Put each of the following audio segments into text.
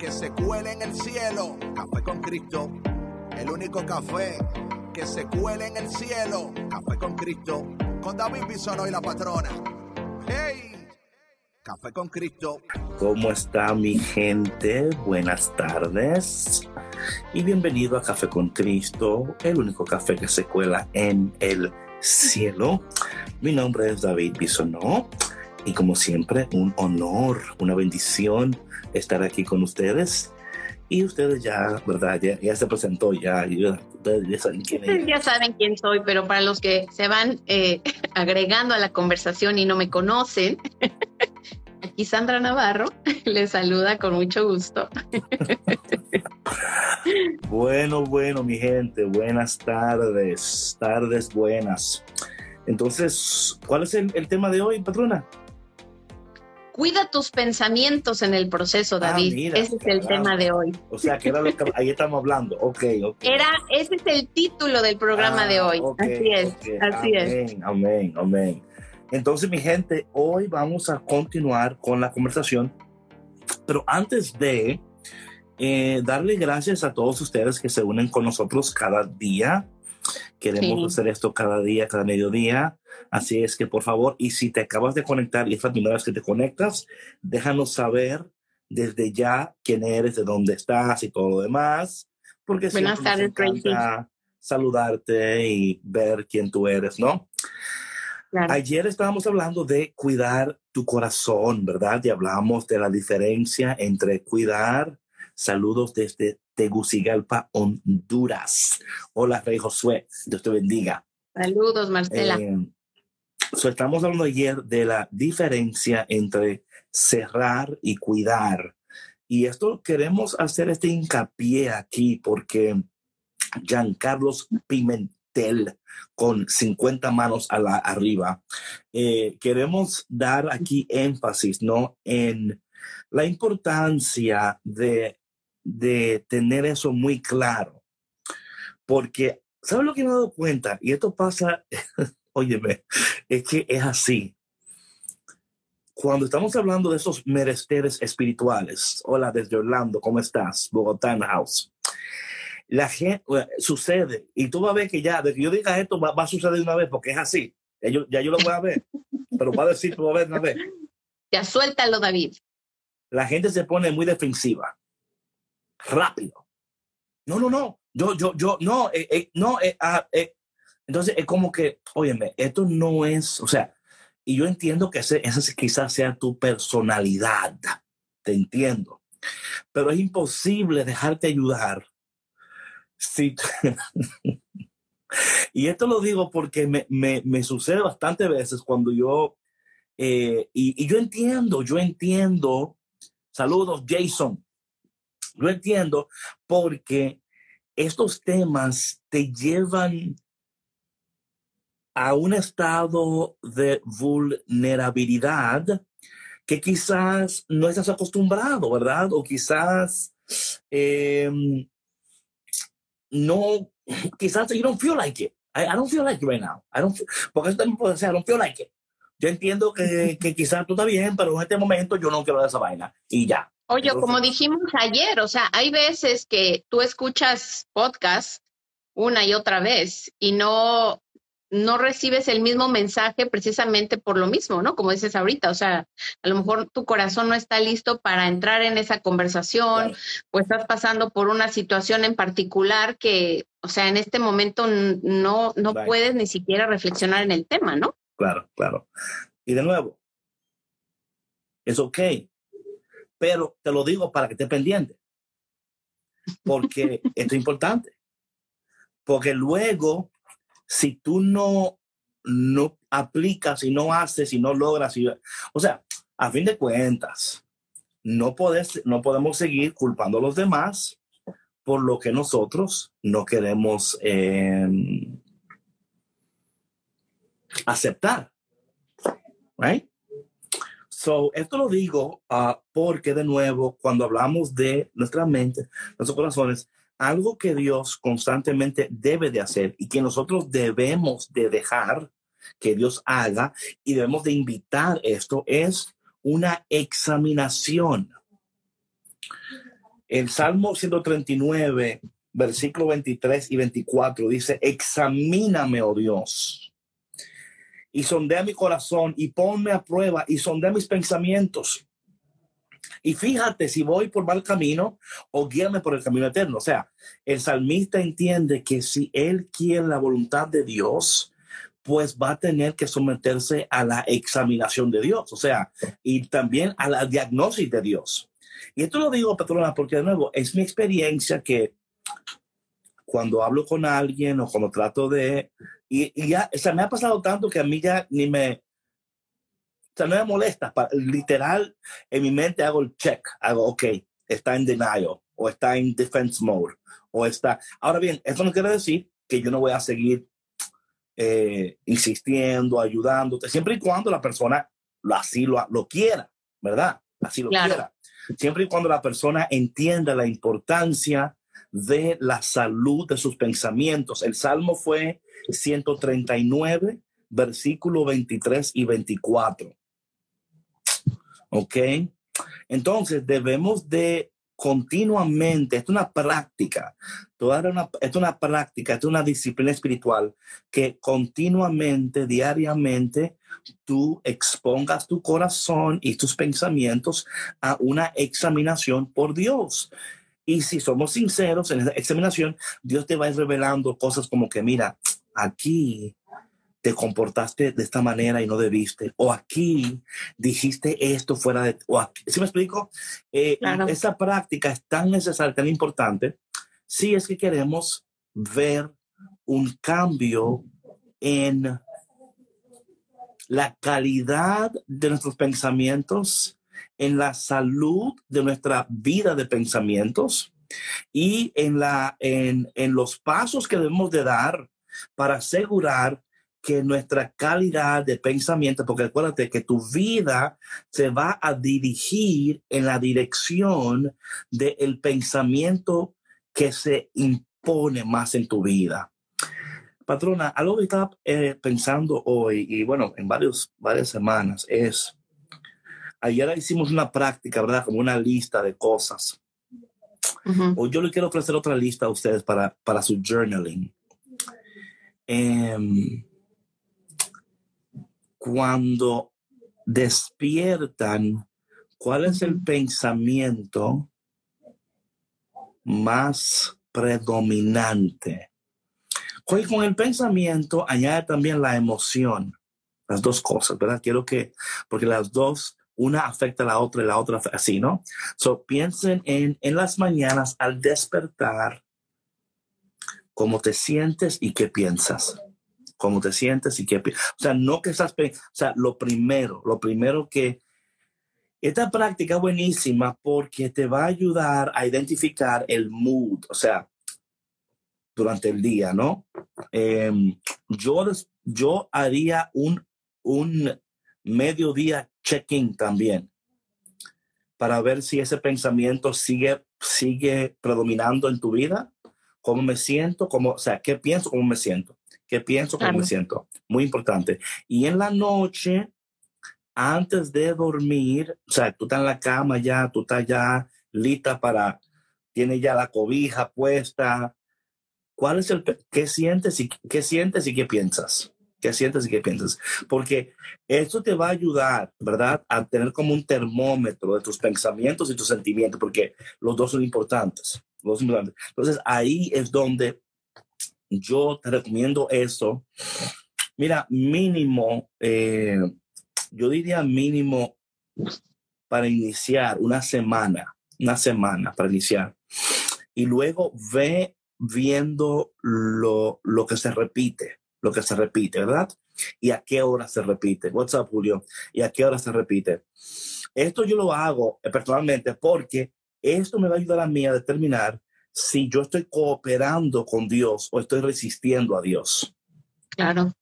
que se cuele en el cielo. Café con Cristo. El único café que se cuele en el cielo. Café con Cristo. Con David Bisonó y la patrona. ¡Hey! Café con Cristo. ¿Cómo está mi gente? Buenas tardes y bienvenido a Café con Cristo, el único café que se cuela en el cielo. Mi nombre es David Bisonó y como siempre un honor, una bendición estar aquí con ustedes. Y ustedes ya, ¿verdad? Ya, ya se presentó, ya, ya, ustedes ya saben quién es. Ya saben quién soy, pero para los que se van eh, agregando a la conversación y no me conocen, aquí Sandra Navarro les saluda con mucho gusto. Bueno, bueno, mi gente, buenas tardes, tardes buenas. Entonces, ¿cuál es el, el tema de hoy, patrona? Cuida tus pensamientos en el proceso, Ah, David. mira, ese es el tema de hoy. O sea, que era lo que ahí estamos hablando. Ok, ok. Era, ese es el título del programa Ah, de hoy. ok, así es, ok. así es. Amén, amén, amén. Entonces, mi gente, hoy vamos a continuar con la conversación, pero antes de eh, darle gracias a todos ustedes que se unen con nosotros cada día. Queremos Sí. hacer esto cada día, cada mediodía. Así es que, por favor, y si te acabas de conectar y es la primera vez que te conectas, déjanos saber desde ya quién eres, de dónde estás y todo lo demás. Porque Buenas tardes, saludarte y ver quién tú eres, ¿no? Claro. Ayer estábamos hablando de cuidar tu corazón, ¿verdad? Y hablábamos de la diferencia entre cuidar. Saludos desde Tegucigalpa, Honduras. Hola, Rey Josué. Dios te bendiga. Saludos, Marcela. Eh, so, estamos hablando ayer de la diferencia entre cerrar y cuidar. Y esto queremos hacer este hincapié aquí porque Giancarlos Pimentel con 50 manos a la arriba, eh, queremos dar aquí énfasis, ¿no? En la importancia de, de tener eso muy claro. Porque, ¿sabes lo que me he dado cuenta? Y esto pasa, óyeme, es que es así. Cuando estamos hablando de esos meresteres espirituales, hola desde Orlando, ¿cómo estás? Bogotá en house. La gente sucede, y tú vas a ver que ya, de que yo diga esto, va, va a suceder una vez, porque es así. Ya yo, ya yo lo voy a ver, pero va a decir, tú vas a ver una vez. Ya suéltalo, David. La gente se pone muy defensiva, rápido. No, no, no, yo, yo, yo, no, eh, eh, no, eh, ah, entonces es como que, óyeme, esto no es, o sea, y yo entiendo que ese, esa quizás sea tu personalidad, te entiendo, pero es imposible dejarte ayudar si y esto lo digo porque me, me, me sucede bastante veces cuando yo, y, y yo entiendo, yo entiendo, saludos Jason, yo entiendo porque estos temas te llevan a un estado de vulnerabilidad que quizás no estás acostumbrado, ¿verdad? O quizás eh, no, quizás you don't feel like it. I, I don't feel like it right now. I don't, feel- porque eso también puede ser, I don't feel like it. Yo entiendo que, que quizás tú estás bien, pero en este momento yo no quiero esa vaina. Y ya. Oye, como dijimos ayer, o sea, hay veces que tú escuchas podcast una y otra vez y no, no recibes el mismo mensaje precisamente por lo mismo, ¿no? Como dices ahorita, o sea, a lo mejor tu corazón no está listo para entrar en esa conversación o estás pasando por una situación en particular que, o sea, en este momento no, no puedes ni siquiera reflexionar en el tema, ¿no? Claro, claro. Y de nuevo, es ok, pero te lo digo para que estés pendiente, porque esto es importante, porque luego, si tú no, no, aplicas y no haces y no logras. Y, o sea, a fin de cuentas, no, podés, no podemos seguir culpando a los demás por lo que nosotros no queremos em, aceptar. Right? So, esto lo digo ah, porque, de nuevo, cuando hablamos de nuestra mente, nuestros corazones, algo que Dios constantemente debe de hacer y que nosotros debemos de dejar que Dios haga y debemos de invitar esto es una examinación. El Salmo 139, versículo 23 y 24 dice, examíname, oh Dios, y sondea mi corazón y ponme a prueba y sondea mis pensamientos. Y fíjate si voy por mal camino o guíame por el camino eterno. O sea, el salmista entiende que si él quiere la voluntad de Dios, pues va a tener que someterse a la examinación de Dios, o sea, y también a la diagnosis de Dios. Y esto lo digo, patrona, porque de nuevo es mi experiencia que cuando hablo con alguien o cuando trato de, y, ya, o sea, me ha pasado tanto que a mí ya ni me, o sea, no me molesta, literal, en mi mente hago el check, hago, ok, está en denial o está en defense mode o está, ahora bien, eso no quiere decir que yo no voy a seguir eh, insistiendo, ayudándote, siempre y cuando la persona lo, así lo, lo quiera, ¿verdad? Así lo quiera. Siempre y cuando la persona entienda la importancia de la salud de sus pensamientos. El Salmo fue 139, versículo 23 y 24. ¿Ok? Entonces debemos de continuamente, es una práctica, toda una, es una práctica, es una disciplina espiritual que continuamente, diariamente, tú expongas tu corazón y tus pensamientos a una examinación por Dios. Y si somos sinceros en esa examinación, Dios te va a ir revelando cosas como que, mira, aquí te comportaste de esta manera y no debiste, o aquí dijiste esto fuera de, o ¿sí me explico? Eh, esa práctica es tan necesaria, tan importante, si es que queremos ver un cambio en la calidad de nuestros pensamientos, en la salud de nuestra vida de pensamientos y en, la, en, en los pasos que debemos de dar para asegurar que nuestra calidad de pensamiento, porque acuérdate que tu vida se va a dirigir en la dirección del pensamiento que se impone más en tu vida. Patrona, algo que estaba eh, pensando hoy y bueno, en varios, varias semanas es, ayer hicimos una práctica, ¿verdad? Como una lista de cosas. Hoy yo le quiero ofrecer otra lista a ustedes para, para su journaling. Eh, cuando despiertan, ¿cuál es el pensamiento más predominante? Con el pensamiento añade también la emoción, las dos cosas, ¿verdad? Quiero que, porque las dos, una afecta a la otra y la otra así, ¿no? So piensen en, en las mañanas al despertar, cómo te sientes y qué piensas cómo te sientes y qué, o sea, no que estás, o sea, lo primero, lo primero que esta práctica es buenísima porque te va a ayudar a identificar el mood, o sea, durante el día, ¿no? Em, yo, yo haría un, un mediodía check-in también para ver si ese pensamiento sigue, sigue predominando en tu vida, cómo me siento, cómo, o sea, qué pienso, cómo me siento qué pienso, cómo me siento. Muy importante. Y en la noche, antes de dormir, o sea, tú estás en la cama ya, tú estás ya lista para, tienes ya la cobija puesta. ¿Cuál es el, qué sientes y qué sientes y qué piensas? ¿Qué sientes y qué piensas? Porque eso te va a ayudar, ¿verdad? A tener como un termómetro de tus pensamientos y tus sentimientos, porque los dos son importantes. Los dos importantes. Entonces ahí es donde yo te recomiendo eso. Mira, mínimo, eh, yo diría mínimo para iniciar una semana, una semana para iniciar. Y luego ve viendo lo, lo que se repite, lo que se repite, ¿verdad? y a qué hora se repite. What's up, Julio? ¿Y a qué hora se repite? Esto yo lo hago eh, personalmente porque esto me va a ayudar a mí a determinar si yo estoy cooperando con Dios o estoy resistiendo a Dios. Claro.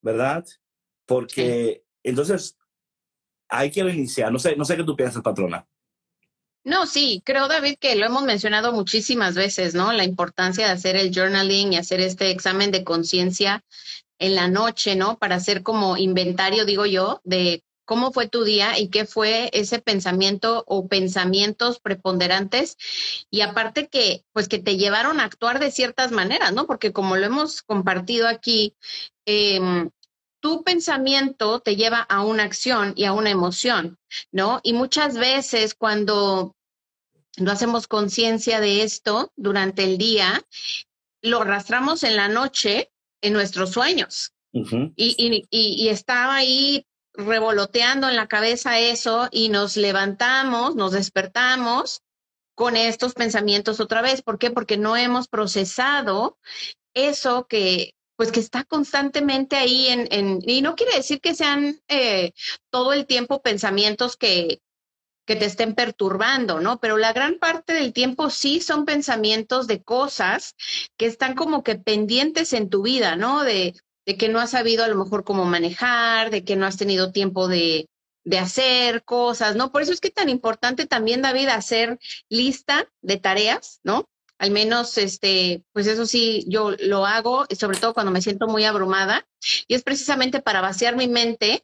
¿Verdad? Porque entonces hay que iniciar. No sé, no sé qué tú piensas, patrona. No, sí, creo, David, que lo hemos mencionado muchísimas veces, ¿no? La importancia de hacer el journaling y hacer este examen de conciencia en la noche, ¿no? Para hacer como inventario, digo yo, de cómo fue tu día y qué fue ese pensamiento o pensamientos preponderantes y aparte que pues que te llevaron a actuar de ciertas maneras, ¿no? Porque como lo hemos compartido aquí, em, tu pensamiento te lleva a una acción y a una emoción, ¿no? Y muchas veces cuando no hacemos conciencia de esto durante el día, lo arrastramos en la noche en nuestros sueños. y, y, y, estaba ahí revoloteando en la cabeza eso y nos levantamos, nos despertamos con estos pensamientos otra vez. ¿Por qué? Porque no hemos procesado eso que pues que está constantemente ahí en, en y no quiere decir que sean eh, todo el tiempo pensamientos que, que te estén perturbando, ¿no? Pero la gran parte del tiempo sí son pensamientos de cosas que están como que pendientes en tu vida, ¿no? De, de que no has sabido a lo mejor cómo manejar, de que no has tenido tiempo de, de hacer cosas, ¿no? Por eso es que es tan importante también, David, hacer lista de tareas, ¿no? Al menos, este, pues eso sí, yo lo hago, sobre todo cuando me siento muy abrumada, y es precisamente para vaciar mi mente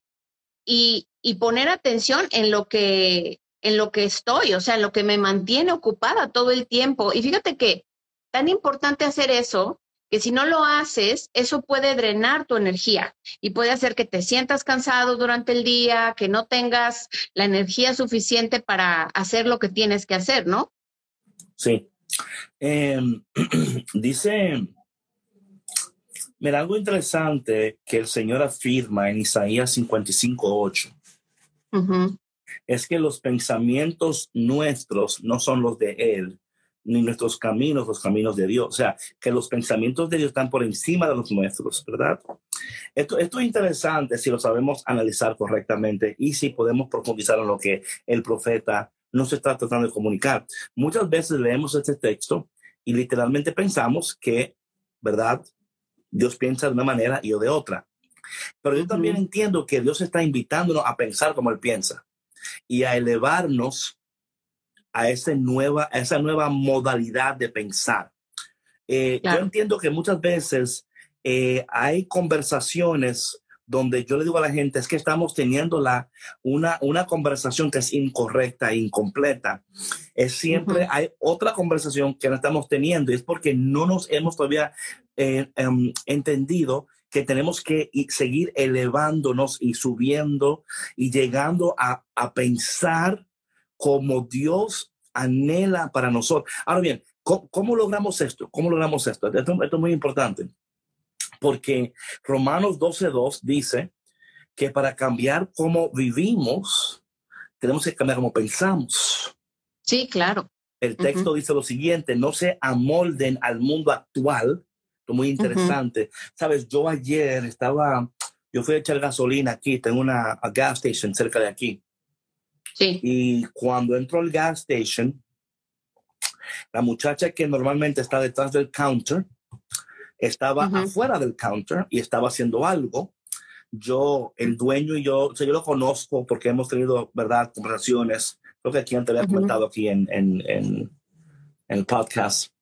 y, y poner atención en lo que, en lo que estoy, o sea, en lo que me mantiene ocupada todo el tiempo. Y fíjate que tan importante hacer eso que si no lo haces, eso puede drenar tu energía y puede hacer que te sientas cansado durante el día, que no tengas la energía suficiente para hacer lo que tienes que hacer, ¿no? Sí. Em, dice, mira, algo interesante que el Señor afirma en Isaías 55.8. Es que los pensamientos nuestros no son los de Él, ni nuestros caminos, los caminos de Dios. O sea, que los pensamientos de Dios están por encima de los nuestros, ¿verdad? Esto, esto es interesante si lo sabemos analizar correctamente y si podemos profundizar en lo que el profeta nos está tratando de comunicar. Muchas veces leemos este texto y literalmente pensamos que, ¿verdad? Dios piensa de una manera y yo de otra. Pero yo también entiendo que Dios está invitándonos a pensar como Él piensa y a elevarnos a, ese nueva, esa nueva modalidad de pensar. Eh, yo entiendo que muchas veces eh, hay conversaciones donde yo le digo a la gente es que estamos teniendo la, una, una conversación que es incorrecta incompleta. Es siempre hay otra conversación que no estamos teniendo y es porque no nos hemos todavía eh, em, entendido que tenemos que seguir elevándonos y subiendo y llegando a, a pensar como Dios anhela para nosotros. Ahora bien, ¿cómo, logramos esto? ¿Cómo logramos esto? Esto, es muy importante, porque Romanos 12.2 dice que para cambiar cómo vivimos, tenemos que cambiar cómo pensamos. Sí, claro. El texto dice lo siguiente, no se amolden al mundo actual. Esto muy interesante. Sabes, yo ayer estaba, yo fui a echar gasolina aquí, tengo una gas station cerca de aquí. Y cuando entro al gas station, la muchacha que normalmente está detrás del counter estaba afuera del counter y estaba haciendo algo. Yo, el dueño y yo, yo lo conozco porque hemos tenido, ¿verdad?, conversaciones. Creo que aquí antes había comentado aquí en, en, en, el podcast.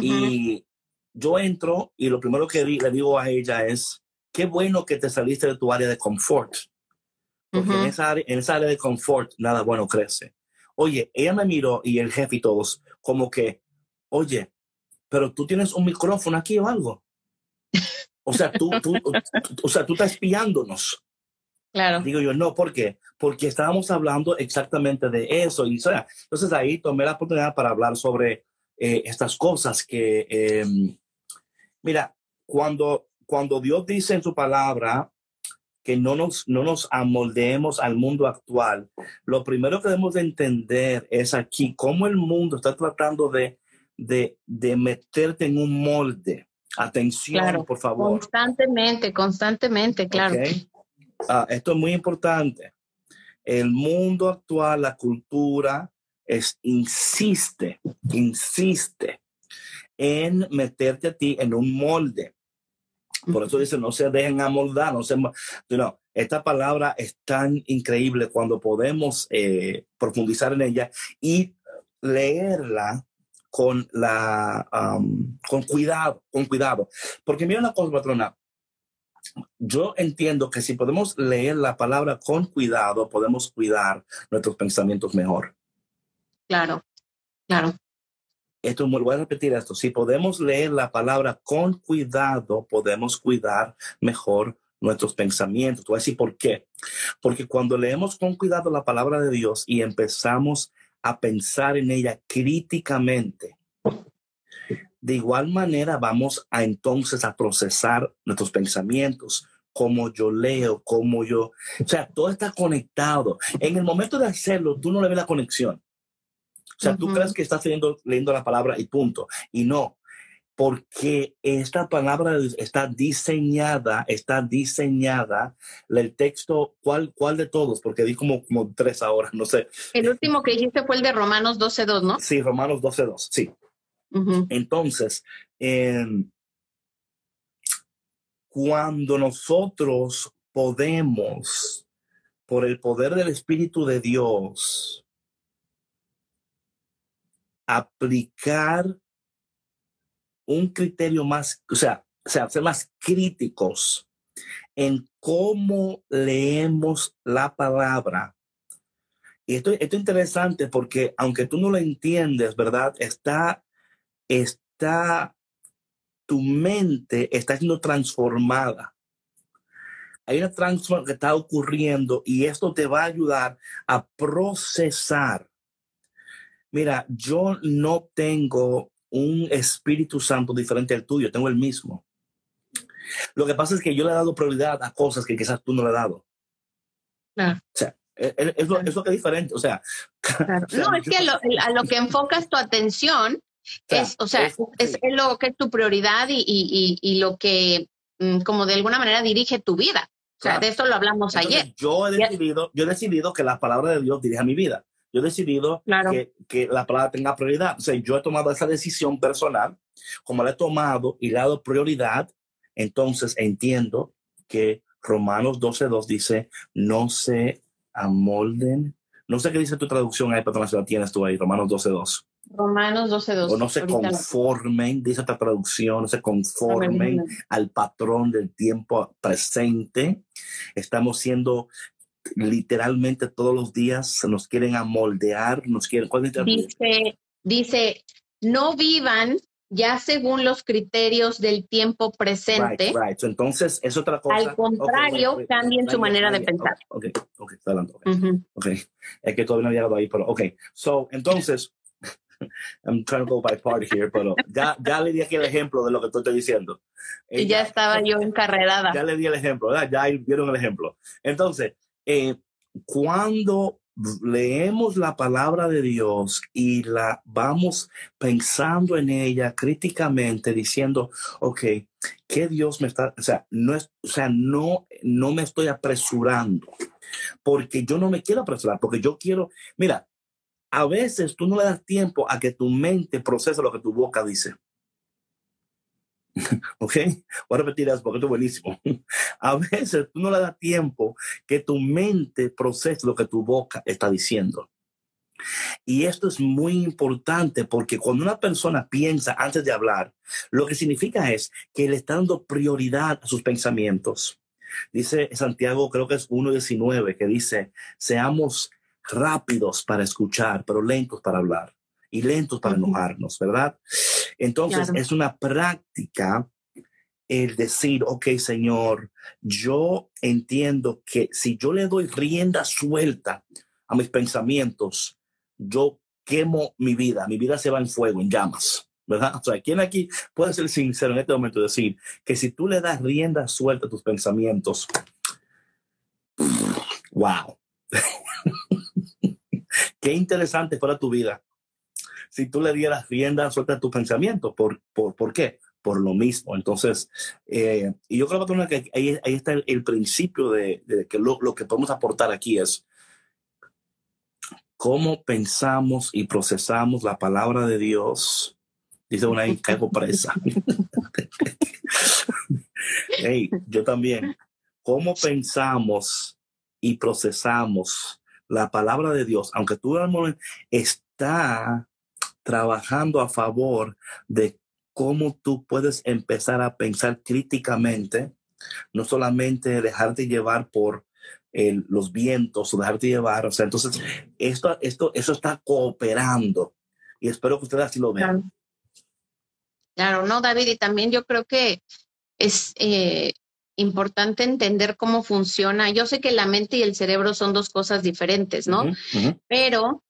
Y yo entro y lo primero que le digo a ella es, qué bueno que te saliste de tu área de confort porque en, esa área, en esa área de confort nada bueno crece. Oye, ella me miró y el jefe y todos, como que, oye, pero tú tienes un micrófono aquí o algo. O sea, tú, tú, o sea, tú estás espiándonos. Claro. Digo yo, no, ¿por qué? Porque estábamos hablando exactamente de eso. Y, o sea, entonces ahí tomé la oportunidad para hablar sobre eh, estas cosas que, em, mira, cuando, cuando Dios dice en su palabra, que no nos, no nos amoldeemos al mundo actual, lo primero que debemos de entender es aquí cómo el mundo está tratando de, de, de meterte en un molde. Atención, por favor. Constantemente, constantemente, claro. Ah, esto es muy importante. El mundo actual, la cultura, es, insiste, insiste en meterte a ti en un molde. Por eso dice, no se dejen amoldar, no se... No, esta palabra es tan increíble cuando podemos eh, profundizar en ella y leerla con la con cuidado, con cuidado. Porque mira una cosa, patrona. Yo entiendo que si podemos leer la palabra con cuidado, podemos cuidar nuestros pensamientos mejor. Claro, claro. Esto, voy a repetir esto. Si podemos leer la palabra con cuidado, podemos cuidar mejor nuestros pensamientos. Te voy a decir por qué. Porque cuando leemos con cuidado la palabra de Dios y empezamos a pensar en ella críticamente, de igual manera vamos a entonces a procesar nuestros pensamientos, como yo leo, como yo, o sea, todo está conectado. En el momento de hacerlo, tú no le ves la conexión. O sea, tú crees que estás leyendo, leyendo la palabra y punto. Y no, porque esta palabra está diseñada, está diseñada, el texto, ¿cuál, cuál de todos? Porque di como, como tres ahora, no sé. El último que dijiste fue el de Romanos 12.2, ¿no? Sí, Romanos 12.2, sí. Entonces, cuando nosotros podemos, por el poder del Espíritu de Dios, aplicar un criterio más, o sea, o sea, ser más críticos en cómo leemos la palabra. Y esto, esto es interesante porque aunque tú no lo entiendes, ¿verdad? Está, está, tu mente está siendo transformada. Hay una transformación que está ocurriendo y esto te va a ayudar a procesar. Mira, yo no tengo un Espíritu Santo diferente al tuyo, tengo el mismo. Lo que pasa es que yo le he dado prioridad a cosas que quizás tú no le has dado. O sea, e, e, es, lo, que es diferente. O sea, no, es que a lo que enfocas tu atención es, o sea, es, lo que es tu prioridad y, lo que, mm, como de alguna manera, dirige tu vida. O sea, de eso lo hablamos ayer. Yo he decidido, yo he decidido que la palabra de Dios dirija mi vida. Yo he decidido que, que, la palabra tenga prioridad. O sea, yo he tomado esa decisión personal, como la he tomado y le he dado prioridad, entonces entiendo que Romanos 12.2 dice, no se amolden. No sé qué dice tu traducción ahí, pero la tienes tú ahí, Romanos 12.2. Romanos 12.2. O no se conformen, dice esta traducción, no se conformen al patrón del tiempo presente. Estamos siendo literalmente todos los días nos quieren amoldear, nos quieren... dice, dice, no vivan ya según los criterios del tiempo presente. Right, entonces, es otra cosa. Al contrario, cambien su manera de pensar. Ok, ok, está hablando. Okay. Es que todavía no había llegado ahí, pero ok. So, entonces, I'm trying to go by part here, pero ya, ya le di aquí el ejemplo de lo que tú estoy diciendo. Y ya estaba yo encarrerada. Ya le di el ejemplo, ¿verdad? Ya vieron el ejemplo. Entonces, eh, cuando leemos la palabra de Dios y la vamos pensando en ella críticamente, diciendo, ok, ¿qué Dios me está, o sea, no es, o sea, no, no me estoy apresurando, porque yo no me quiero apresurar, porque yo quiero, mira, a veces tú no le das tiempo a que tu mente procese lo que tu boca dice. ¿Ok? Voy a repetir eso porque es buenísimo. A veces tú no le das tiempo que tu mente procese lo que tu boca está diciendo. Y esto es muy importante porque cuando una persona piensa antes de hablar, lo que significa es que le está dando prioridad a sus pensamientos. Dice Santiago, creo que es 1.19, que dice, seamos rápidos para escuchar, pero lentos para hablar y lentos para enojarnos, ¿verdad? Entonces es una práctica el decir, ok, Señor, yo entiendo que si yo le doy rienda suelta a mis pensamientos, yo quemo mi vida, mi vida se va en fuego, en llamas. ¿verdad? O sea, ¿quién aquí puede ser sincero en este momento y decir que si tú le das rienda suelta a tus pensamientos, wow, qué interesante fuera tu vida si tú le dieras rienda suelta a tu pensamiento. ¿Por, por, ¿Por qué? por lo mismo. Entonces, eh, y yo creo que ahí, ahí está el, principio de, que lo, lo, que podemos aportar aquí es cómo pensamos y procesamos la palabra de Dios. Dice una ahí, caigo presa. hey, yo también. ¿Cómo pensamos y procesamos la palabra de Dios? Aunque tú está trabajando a favor de cómo tú puedes empezar a pensar críticamente, no solamente dejarte llevar por los vientos o dejarte llevar. O sea, entonces, esto, esto, eso está cooperando y espero que ustedes así lo vean. Claro, no, David, y también yo creo que es eh, importante entender cómo funciona. Yo sé que la mente y el cerebro son dos cosas diferentes, ¿no? Pero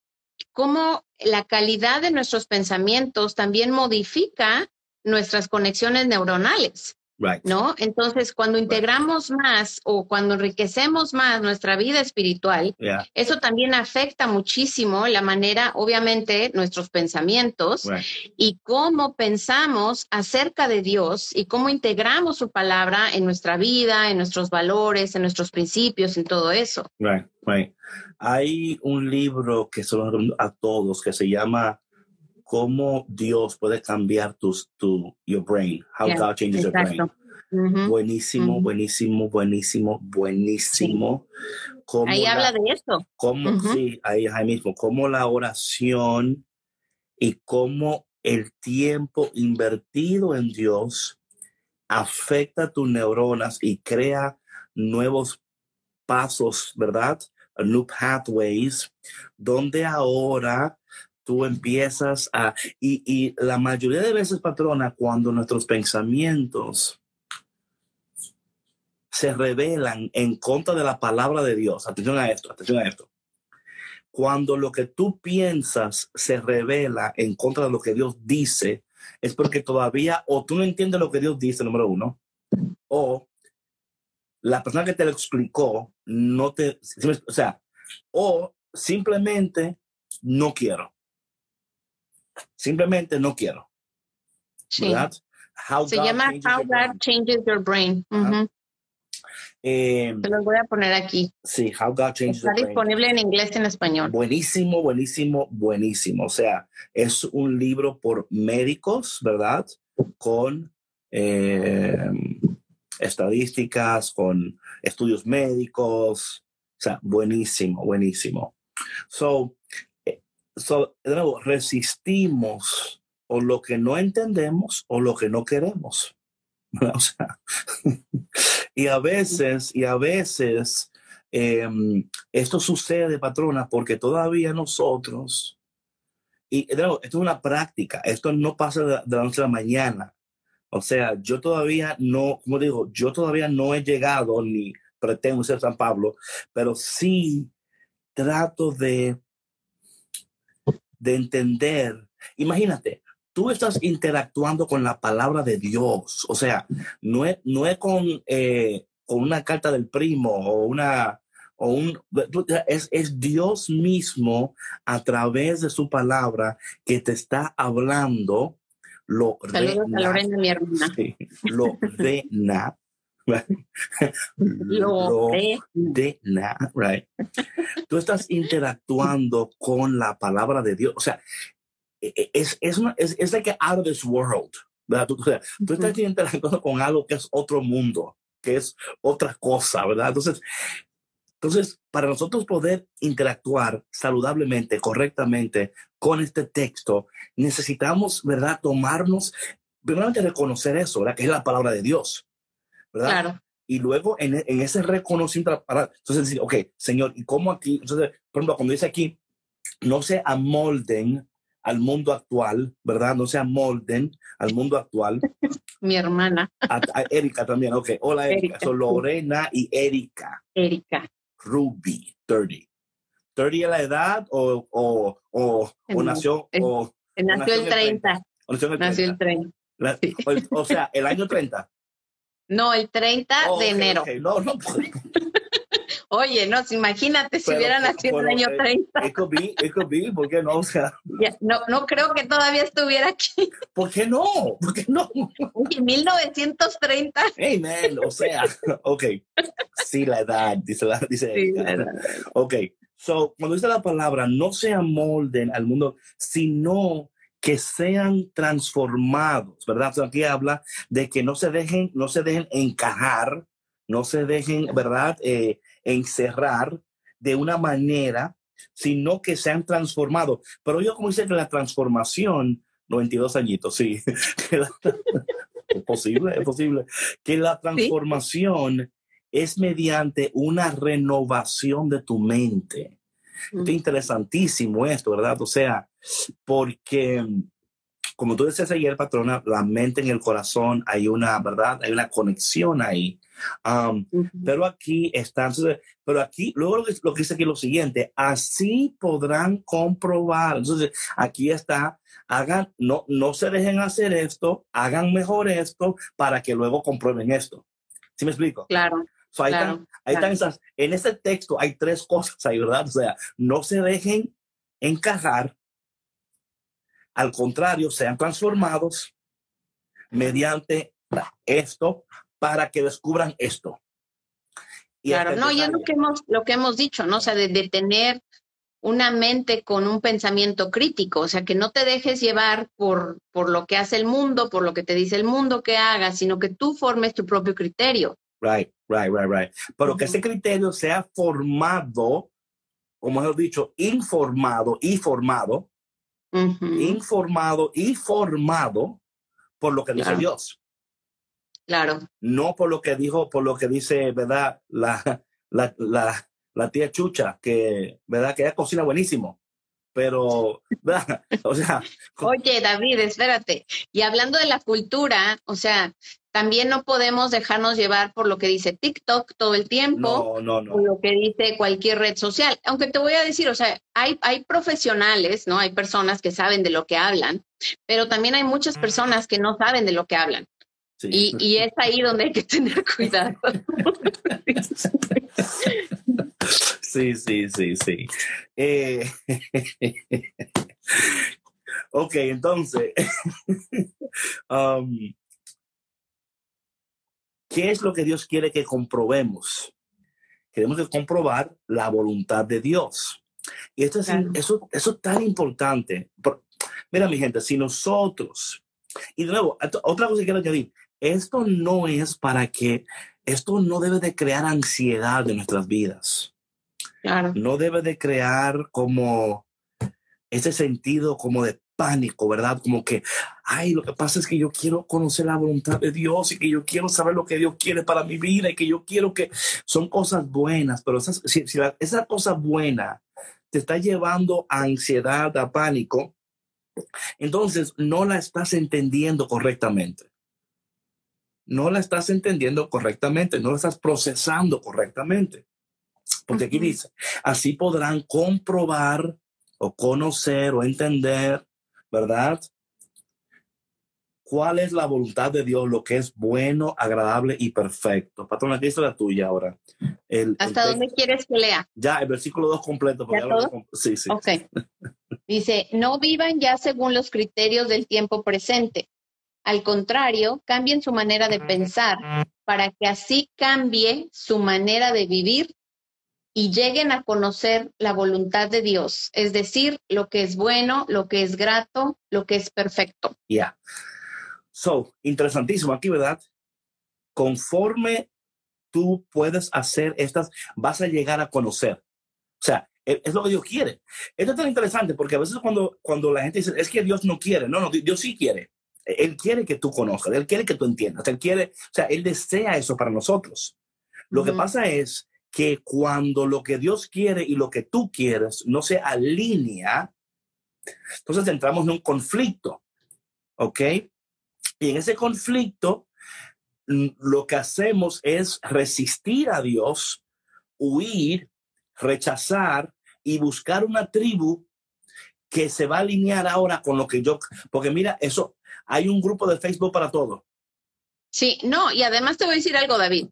cómo la calidad de nuestros pensamientos también modifica nuestras conexiones neuronales. ¿No? Entonces, cuando integramos más o cuando enriquecemos más nuestra vida espiritual, eso también afecta muchísimo la manera, obviamente, nuestros pensamientos y cómo pensamos acerca de Dios y cómo integramos su palabra en nuestra vida, en nuestros valores, en nuestros principios, en todo eso. Right, right. Hay un libro que se lo a todos que se llama cómo Dios puede cambiar tus, tu, your brain, how God changes your brain. Buenísimo, buenísimo, buenísimo, buenísimo. ahí habla de eso. Cómo, Sí, ahí, ahí mismo, cómo la oración y cómo el tiempo invertido en Dios afecta tus neuronas y crea nuevos pasos, ¿verdad? New pathways, donde ahora tú empiezas a... Y, y la mayoría de veces, patrona, cuando nuestros pensamientos se revelan en contra de la palabra de Dios, atención a esto, atención a esto. Cuando lo que tú piensas se revela en contra de lo que Dios dice, es porque todavía o tú no entiendes lo que Dios dice, número uno, o la persona que te lo explicó no te, o sea, o simplemente no quiero. Simplemente no quiero. Sí. Se llama How God Changes Your Brain. Eh, Te lo voy a poner aquí. Sí, How God Changes Your Brain. Está disponible en inglés y en español. Buenísimo, buenísimo, buenísimo. O sea, es un libro por médicos, ¿verdad? Con eh, estadísticas, con estudios médicos. O sea, buenísimo, buenísimo. So, so, resistimos o lo que no entendemos o lo que no queremos. Y a veces, y a veces, em, esto sucede, patrona, porque todavía nosotros, y de nuevo, esto es una práctica, esto no pasa de, de la noche a la mañana. O sea, yo todavía no, como digo, yo todavía no he llegado ni pretendo ser San Pablo, pero sí trato de de entender. Imagínate, tú estás interactuando con la palabra de Dios, o sea, no es, no es con, eh, con una carta del primo o una... O un, es, es Dios mismo a través de su palabra que te está hablando lo Saludos mi hermana. lo rena, lo, rena, right? tú estás interactuando con la palabra de Dios. O sea, e, e, es, es, una, es, es like out of this world. ¿verdad? Tú, tú estás interactuando con algo que es otro mundo, que es otra cosa, ¿verdad? Entonces, entonces, para nosotros poder interactuar saludablemente, correctamente con este texto, necesitamos, ¿verdad?, tomarnos, primeramente reconocer eso, ¿verdad?, que es la palabra de Dios, ¿verdad? Claro y luego en, en ese reconocimiento, para, entonces decir, ok, Señor, ¿y cómo aquí? Entonces, por ejemplo, cuando dice aquí, no se amolden al mundo actual, ¿verdad? No se amolden al mundo actual. Mi hermana. A, Erika también, ok. Hola, Erika. Son Lorena y Erika. Erika. Ruby, 30. ¿30 es la edad o, o, o, o nació? o, nació, el 30. Nació el 30. o, sea, el año 30. No, el 30 de enero. No, no. Oye, no, imagínate si hubieran nacido en el año 30. It could be, it could be, ¿por qué no? O sea, no, no creo que todavía estuviera aquí. ¿Por qué no? ¿Por qué no? En 1930. Hey, man, o sea, ok. Sí, la edad, dice la, dice. Sí, la edad. Ok, so, cuando dice la palabra, no se amolden al mundo, sino que sean transformados, ¿verdad? O sea, aquí habla de que no se dejen, no se dejen encajar, no se dejen, ¿verdad? Eh, encerrar de una manera, sino que sean transformados. Pero yo como dice que la transformación, 92 añitos, sí, es posible, es posible, que la transformación es mediante una renovación de tu mente. Es interesantísimo esto, ¿verdad? O sea, porque como tú decías ayer, patrona, la mente en el corazón, hay una, ¿verdad? Hay una conexión ahí. Um, pero aquí están, pero aquí, luego lo que, lo que dice aquí es lo siguiente, así podrán comprobar. Entonces, aquí está, hagan, no, no se dejen hacer esto, hagan mejor esto para que luego comprueben esto. ¿Sí me explico? Claro. So, ahí están, ahí están esas, en ese texto hay tres cosas ahí, ¿verdad? O sea, no se dejen encajar, al contrario, sean transformados mediante esto para que descubran esto. Y claro, no, y es lo que hemos, lo que hemos dicho, ¿no? O sea, de, de, tener una mente con un pensamiento crítico, o sea, que no te dejes llevar por, por lo que hace el mundo, por lo que te dice el mundo que hagas, sino que tú formes tu propio criterio. Right, right, right, right. Pero uh -huh. que ese criterio sea formado, como hemos dicho, informado y formado, uh -huh. informado y formado por lo que dice. Dios. Claro. No por lo que dijo, por lo que dice, ¿verdad? La, la, la, la tía Chucha, que, ¿verdad? Que ella cocina buenísimo. Pero, ¿verdad? O sea. Oye, David, espérate. Y hablando de la cultura, o sea, también no podemos dejarnos llevar por lo que dice TikTok todo el tiempo, no, no, no. o lo que dice cualquier red social. Aunque te voy a decir, o sea, hay, hay profesionales, ¿no? Hay personas que saben de lo que hablan, pero también hay muchas personas que no saben de lo que hablan. Sí. Y, y, es ahí donde hay que tener cuidado. Sí, sí, sí, sí. Eh, ok, entonces, um, ¿qué es lo que Dios quiere que comprobemos? Queremos que comprobar la voluntad de Dios. Y esto es, claro. eso, eso es tan importante. Mira, mi gente, si nosotros, y de nuevo, otra cosa que quiero añadir, esto no es para que, esto no debe de crear ansiedad en nuestras vidas. Claro. No debe de crear como ese sentido como de pánico, ¿verdad? Como que, ay, lo que pasa es que yo quiero conocer la voluntad de Dios y que yo quiero saber lo que Dios quiere para mi vida y que yo quiero que son cosas buenas, pero esas, si, si la, esa cosa buena te está llevando a ansiedad, a pánico, entonces no la estás entendiendo correctamente no la estás entendiendo correctamente, no la estás procesando correctamente. Porque aquí dice, así podrán comprobar o conocer o entender, ¿verdad? ¿Cuál es la voluntad de Dios, lo que es bueno, agradable y perfecto? Patrona, aquí está la tuya ahora. El, ¿Hasta el dónde quieres que lea? Ya, el versículo 2 completo. ¿Ya todo? Sí, sí. Ok. Dice, no vivan ya según los criterios del tiempo presente al contrario, cambien su manera de pensar para que así cambie su manera de vivir y lleguen a conocer la voluntad de Dios, es decir, lo que es bueno, lo que es grato, lo que es perfecto. Ya. Yeah. So, interesantísimo aquí, ¿verdad? Conforme tú puedes hacer estas, vas a llegar a conocer. O sea, es lo que Dios quiere. Esto es tan interesante porque a veces cuando, cuando la gente dice, es que Dios no quiere, no, no, Dios sí quiere. Él quiere que tú conozcas, Él quiere que tú entiendas, Él quiere, o sea, Él desea eso para nosotros. Lo uh -huh. que pasa es que cuando lo que Dios quiere y lo que tú quieres no se alinea, entonces entramos en un conflicto, ¿ok? Y en ese conflicto, lo que hacemos es resistir a Dios, huir, rechazar y buscar una tribu que se va a alinear ahora con lo que yo, porque mira, eso, hay un grupo de Facebook para todo. Sí, no, y además te voy a decir algo, David.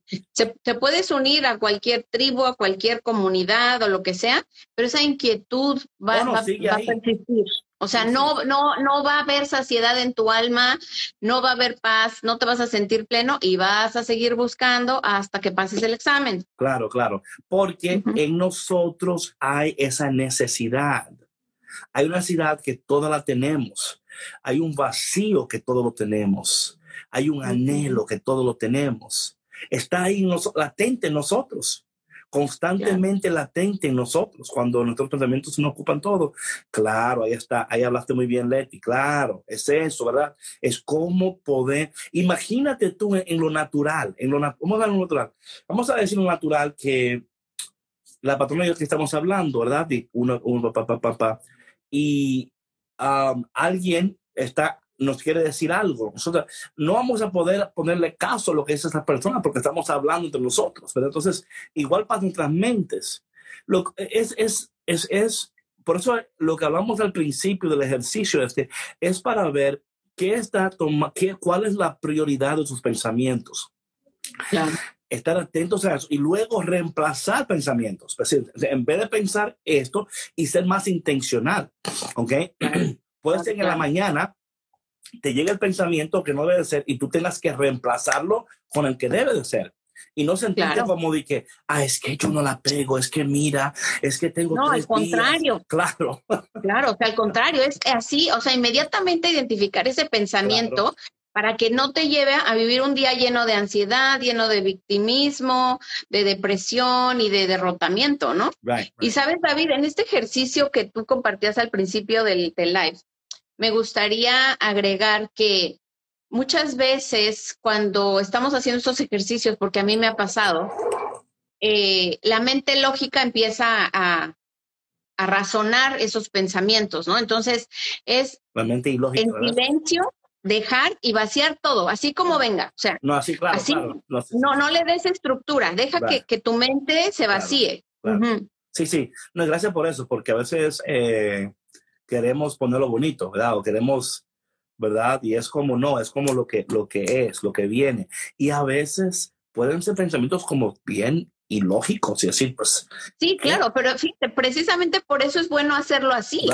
te puedes unir a cualquier tribu, a cualquier comunidad o lo que sea, pero esa inquietud va, va, a persistir. O sea, no, no, no va a haber saciedad en tu alma, no va a haber paz, no te vas a sentir pleno y vas a seguir buscando hasta que pases el examen. Claro, claro, porque en nosotros hay esa necesidad. Hay una necesidad que toda la tenemos. Hay un vacío que todo lo tenemos. Hay un anhelo que todo lo tenemos. Está ahí latente en nosotros constantemente latente en nosotros cuando nuestros pensamientos nos ocupan todo. Claro, ahí está, ahí hablaste muy bien, Leti, claro, es eso, ¿verdad? Es cómo poder, imagínate tú en, lo natural, en lo, vamos a lo natural, vamos a decir lo natural que la patrona y yo que estamos hablando, ¿verdad? Y uno, uno, papá, papá, y um, alguien está nos quiere decir algo. Nosotros no vamos a poder ponerle caso a lo que dice esa persona porque estamos hablando entre nosotros. Pero entonces, igual para nuestras mentes. Lo, es, es, es, es, por eso lo que hablamos al principio del ejercicio este es para ver qué está toma, qué, cuál es la prioridad de sus pensamientos. Estar atentos a eso y luego reemplazar pensamientos. en vez de pensar esto y ser más intencional, ¿ok? Puede ser en la mañana te llega el pensamiento que no debe ser y tú tengas que reemplazarlo con el que debe de ser. Y no sentirte como de que, ah, es que yo no la pego, es que mira, es que tengo. No, al contrario. Claro. Claro, o sea, al contrario, es así, o sea, inmediatamente identificar ese pensamiento para que no te lleve a vivir un día lleno de ansiedad, lleno de victimismo, de depresión y de derrotamiento, ¿no? Y sabes, David, en este ejercicio que tú compartías al principio del, del live, me gustaría agregar que muchas veces cuando estamos haciendo estos ejercicios, porque a mí me ha pasado, eh, la mente lógica empieza a, razonar esos pensamientos, ¿no? Entonces es en silencio dejar y vaciar todo, así como venga. O sea, no, así, claro, no, no, le des estructura, deja que, tu mente se vacíe. Sí, sí, no, gracias por eso, porque a veces eh, queremos ponerlo bonito, ¿verdad? O queremos, ¿verdad? Y es como no, es como lo que, lo que es, lo que viene. Y a veces pueden ser pensamientos como bien ilógicos y así, pues. Sí, claro, pero fíjate, precisamente por eso es bueno hacerlo así,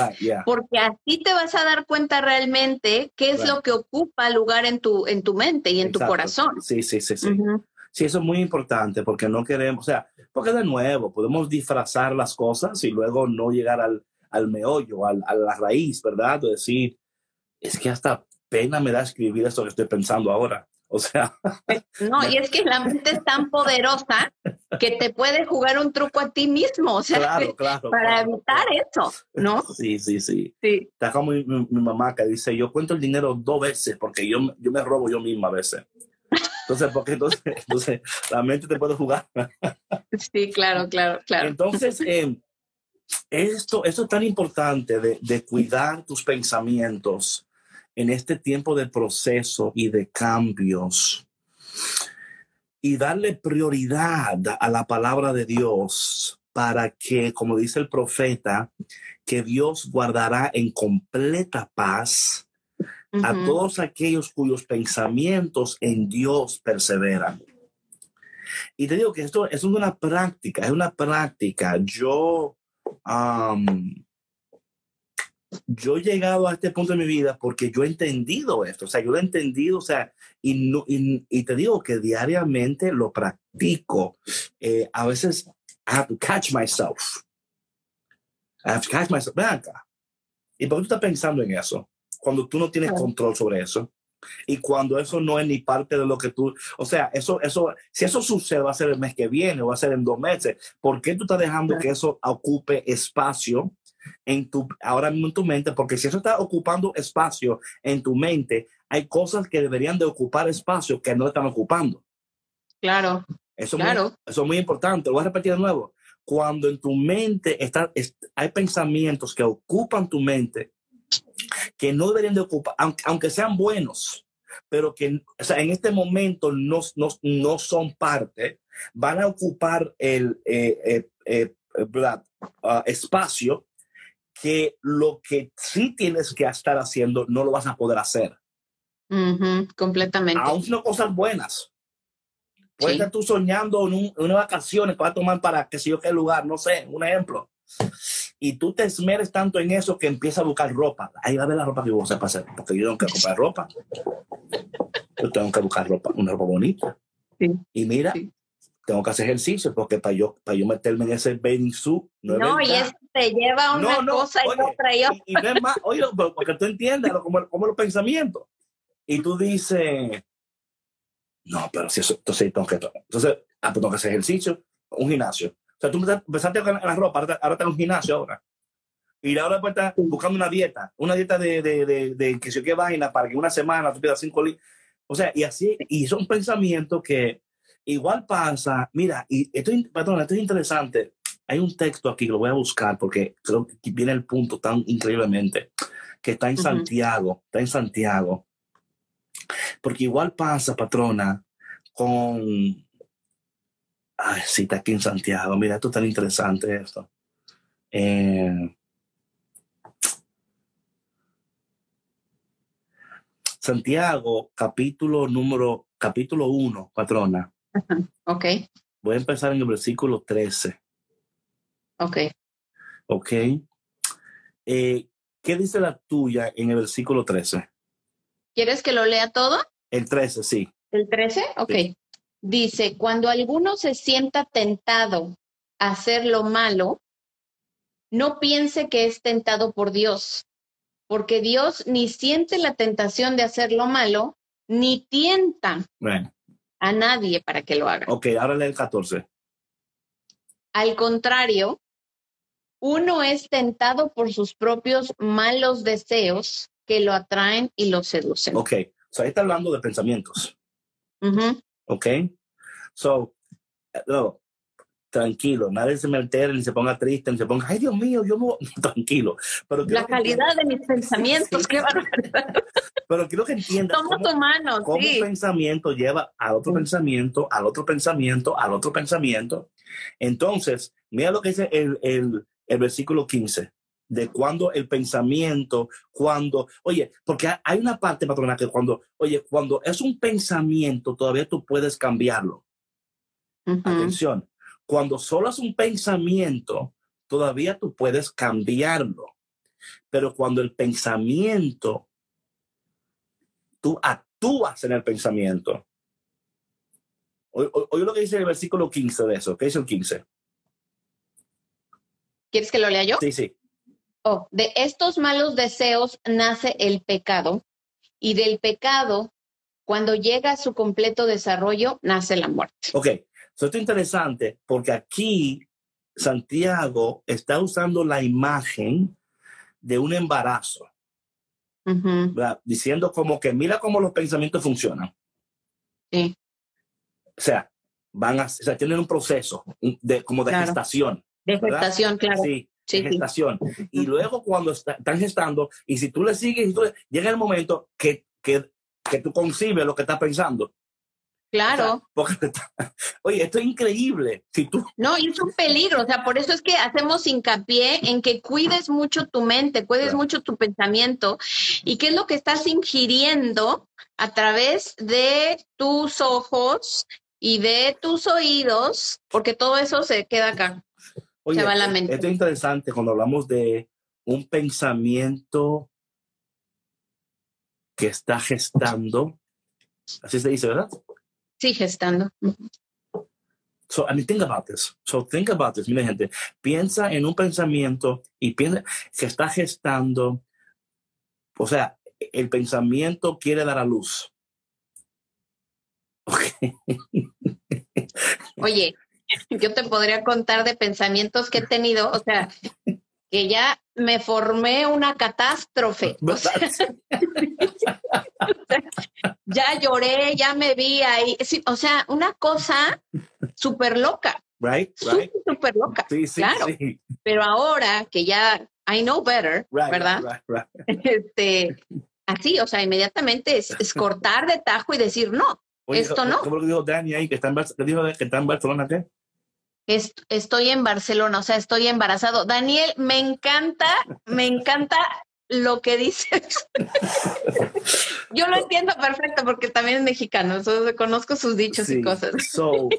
porque así te vas a dar cuenta realmente qué es lo que ocupa lugar en tu, en tu mente y en tu corazón. Sí, sí, sí, sí. Sí, eso es muy importante porque no queremos, o sea, porque de nuevo, podemos disfrazar las cosas y luego no llegar al, al meollo, al, a la raíz, ¿verdad? De decir, es que hasta pena me da escribir esto que estoy pensando ahora. O sea. No, y es que la mente es tan poderosa que te puede jugar un truco a ti mismo, o sea, para evitar eso, ¿no? Sí, sí, sí. sí. Está como mi, mamá que dice, yo cuento el dinero dos veces porque yo, yo me robo yo misma a veces. Entonces, porque entonces, entonces la mente te puede jugar. Sí, claro, claro, claro. Entonces, eh, esto, esto es tan importante de, de cuidar tus pensamientos en este tiempo de proceso y de cambios y darle prioridad a la palabra de Dios para que, como dice el profeta, que Dios guardará en completa paz a todos aquellos cuyos pensamientos en Dios perseveran. Y te digo que esto, esto es una práctica, es una práctica. Yo yo he llegado a este punto de mi vida porque yo he entendido esto, o sea, yo lo he entendido, o sea, y, y, te digo que diariamente lo practico. Eh, a veces I have to catch myself. I have to catch myself. Ven acá. ¿Y por qué tú estás pensando en eso? Cuando tú no tienes control sobre eso. Y cuando eso no es ni parte de lo que tú, o sea, eso, eso, si eso sucede, va a ser el mes que viene o va a ser en dos meses. ¿Por qué tú estás dejando que eso ocupe espacio en tu, ahora mismo en tu mente? Porque si eso está ocupando espacio en tu mente, hay cosas que deberían de ocupar espacio que no están ocupando. Claro. Eso, claro. Muy, eso es muy importante. Lo voy a repetir de nuevo. Cuando en tu mente está, hay pensamientos que ocupan tu mente, que no deberían de ocupar, aunque, sean buenos, pero que o sea, en este momento no, no, no, son parte, van a ocupar el eh, eh, ah, espacio que lo que sí tienes que estar haciendo no lo vas a poder hacer. Ujú, completamente. Aún no cosas buenas. Puedes Sí. estar tú soñando en, un- en unas vacaciones que vas a tomar para qué sé yo qué lugar, no sé, un ejemplo. Y tú te esmeres tanto en eso que empiezas a buscar ropa. Ahí va a ver la ropa que vos vas a hacer, porque yo tengo que comprar ropa. Yo tengo que buscar ropa, una ropa bonita. Sí. Y mira, Sí. tengo que hacer ejercicio porque para yo, para yo meterme en ese bathing suit, no, es No, y eso te lleva una No, no, cosa y otra y otra. Y, no es más, oye, porque tú entiendes lo- como, como los pensamientos. Y tú dices, no, pero si eso, entonces tengo que, entonces, ah, pues tengo que hacer ejercicio, un gimnasio. O sea, tú empezaste con la ropa, ahora, ahora estás en un gimnasio ahora. Y ahora pues estás buscando una dieta, una dieta de, de, de, de que yo qué vaina para que una semana tú pierdas cinco libras. O sea, y así, y son pensamientos que igual pasa. Mira, y esto, es- perdón, esto es interesante. Hay un texto aquí, lo voy a buscar porque creo que viene el punto tan increíblemente, que está en. Santiago, está en Santiago. Porque igual pasa, patrona, con... Ay, sí, está aquí en Santiago. Mira, esto es tan interesante esto. Eh, Santiago, capítulo número, capítulo 1, patrona. Ok, Voy a empezar en el versículo 13, ok. ¿ok? Eh, ¿Qué dice la tuya en el versículo 13? ¿Quieres que lo lea todo? El 13, sí. ¿El 13? Ok. Sí. Dice, cuando alguno se sienta tentado a hacer lo malo, no piense que es tentado por Dios, porque Dios ni siente la tentación de hacer lo malo, ni tienta Bueno, a nadie para que lo haga. ok, ahora lee el 14. Al contrario, uno es tentado por sus propios malos deseos que lo atraen y lo seducen. Ok, so ahí está hablando de pensamientos. ¿Ok? So, eh, no, tranquilo, nadie se me altere, ni se ponga triste, ni se ponga, ay Dios mío, yo no, tranquilo. Pero La que calidad de mis pensamientos, Sí. qué barbaridad. Pero quiero que entiendas Somos cómo, humanos, cómo sí. un pensamiento lleva al otro Sí. pensamiento, al otro pensamiento, al otro pensamiento. Entonces, mira lo que dice el, el, el versículo 15 de cuando el pensamiento, cuando, oye, porque hay- una parte, patrona, que cuando, oye, cuando es un pensamiento, todavía tú puedes cambiarlo. Atención, cuando solo es un pensamiento, todavía tú puedes cambiarlo. Pero cuando el pensamiento, tú actúas en el pensamiento. Oye- oye lo que dice el versículo 15 de eso. ¿Qué dice el 15? ¿Quieres que lo lea yo? Sí, sí. Oh, de estos malos deseos nace el pecado y del pecado, cuando llega a su completo desarrollo, nace la muerte. Ok. So, esto es interesante porque aquí Santiago está usando la imagen de un embarazo, diciendo como que mira cómo los pensamientos funcionan. Sí, O sea, van a, o sea, tienen un proceso de, como de Claro. gestación. de gestación, claro. Sí, Sí, de sí. gestación. Y luego cuando está- están gestando, y si tú le sigues, tú le- llega el momento que, que, que tú concibes lo que estás pensando. O sea, Claro. porque- oye, esto es increíble. Si tú, No, y es un peligro, o sea, por eso es que hacemos hincapié en que cuides mucho tu mente, cuides Claro. mucho tu pensamiento y qué es lo que estás ingiriendo a través de tus ojos y de tus oídos, porque todo eso se queda acá. Oye, va la mente. esto es interesante cuando hablamos de un pensamiento que está gestando. Así se dice, ¿verdad? Sí, gestando. So, I mean, think about this. So, think about this. Mira, gente, piensa en un pensamiento y piensa que está gestando. O sea, el pensamiento quiere dar a luz. Ok. Oye, yo te podría contar de pensamientos que he tenido, o sea, que ya me formé una catástrofe. O sea, ya lloré, ya me vi ahí. Sí, o sea, una cosa súper loca, right, súper, right. súper loca. Sí, sí, Claro. sí. Pero ahora que ya I know better, Right, ¿verdad? right, right, right. Este, así, o sea, inmediatamente es, es cortar de tajo y decir, no, Oye, Esto no. ¿Cómo lo dijo Dani ahí? Que está en, que dijo que está en Barcelona, ¿qué? est- estoy en Barcelona, o sea, estoy embarazado. Daniel, me encanta, me encanta lo que dices. Yo lo entiendo perfecto porque también es mexicano, conozco sus dichos y cosas. So,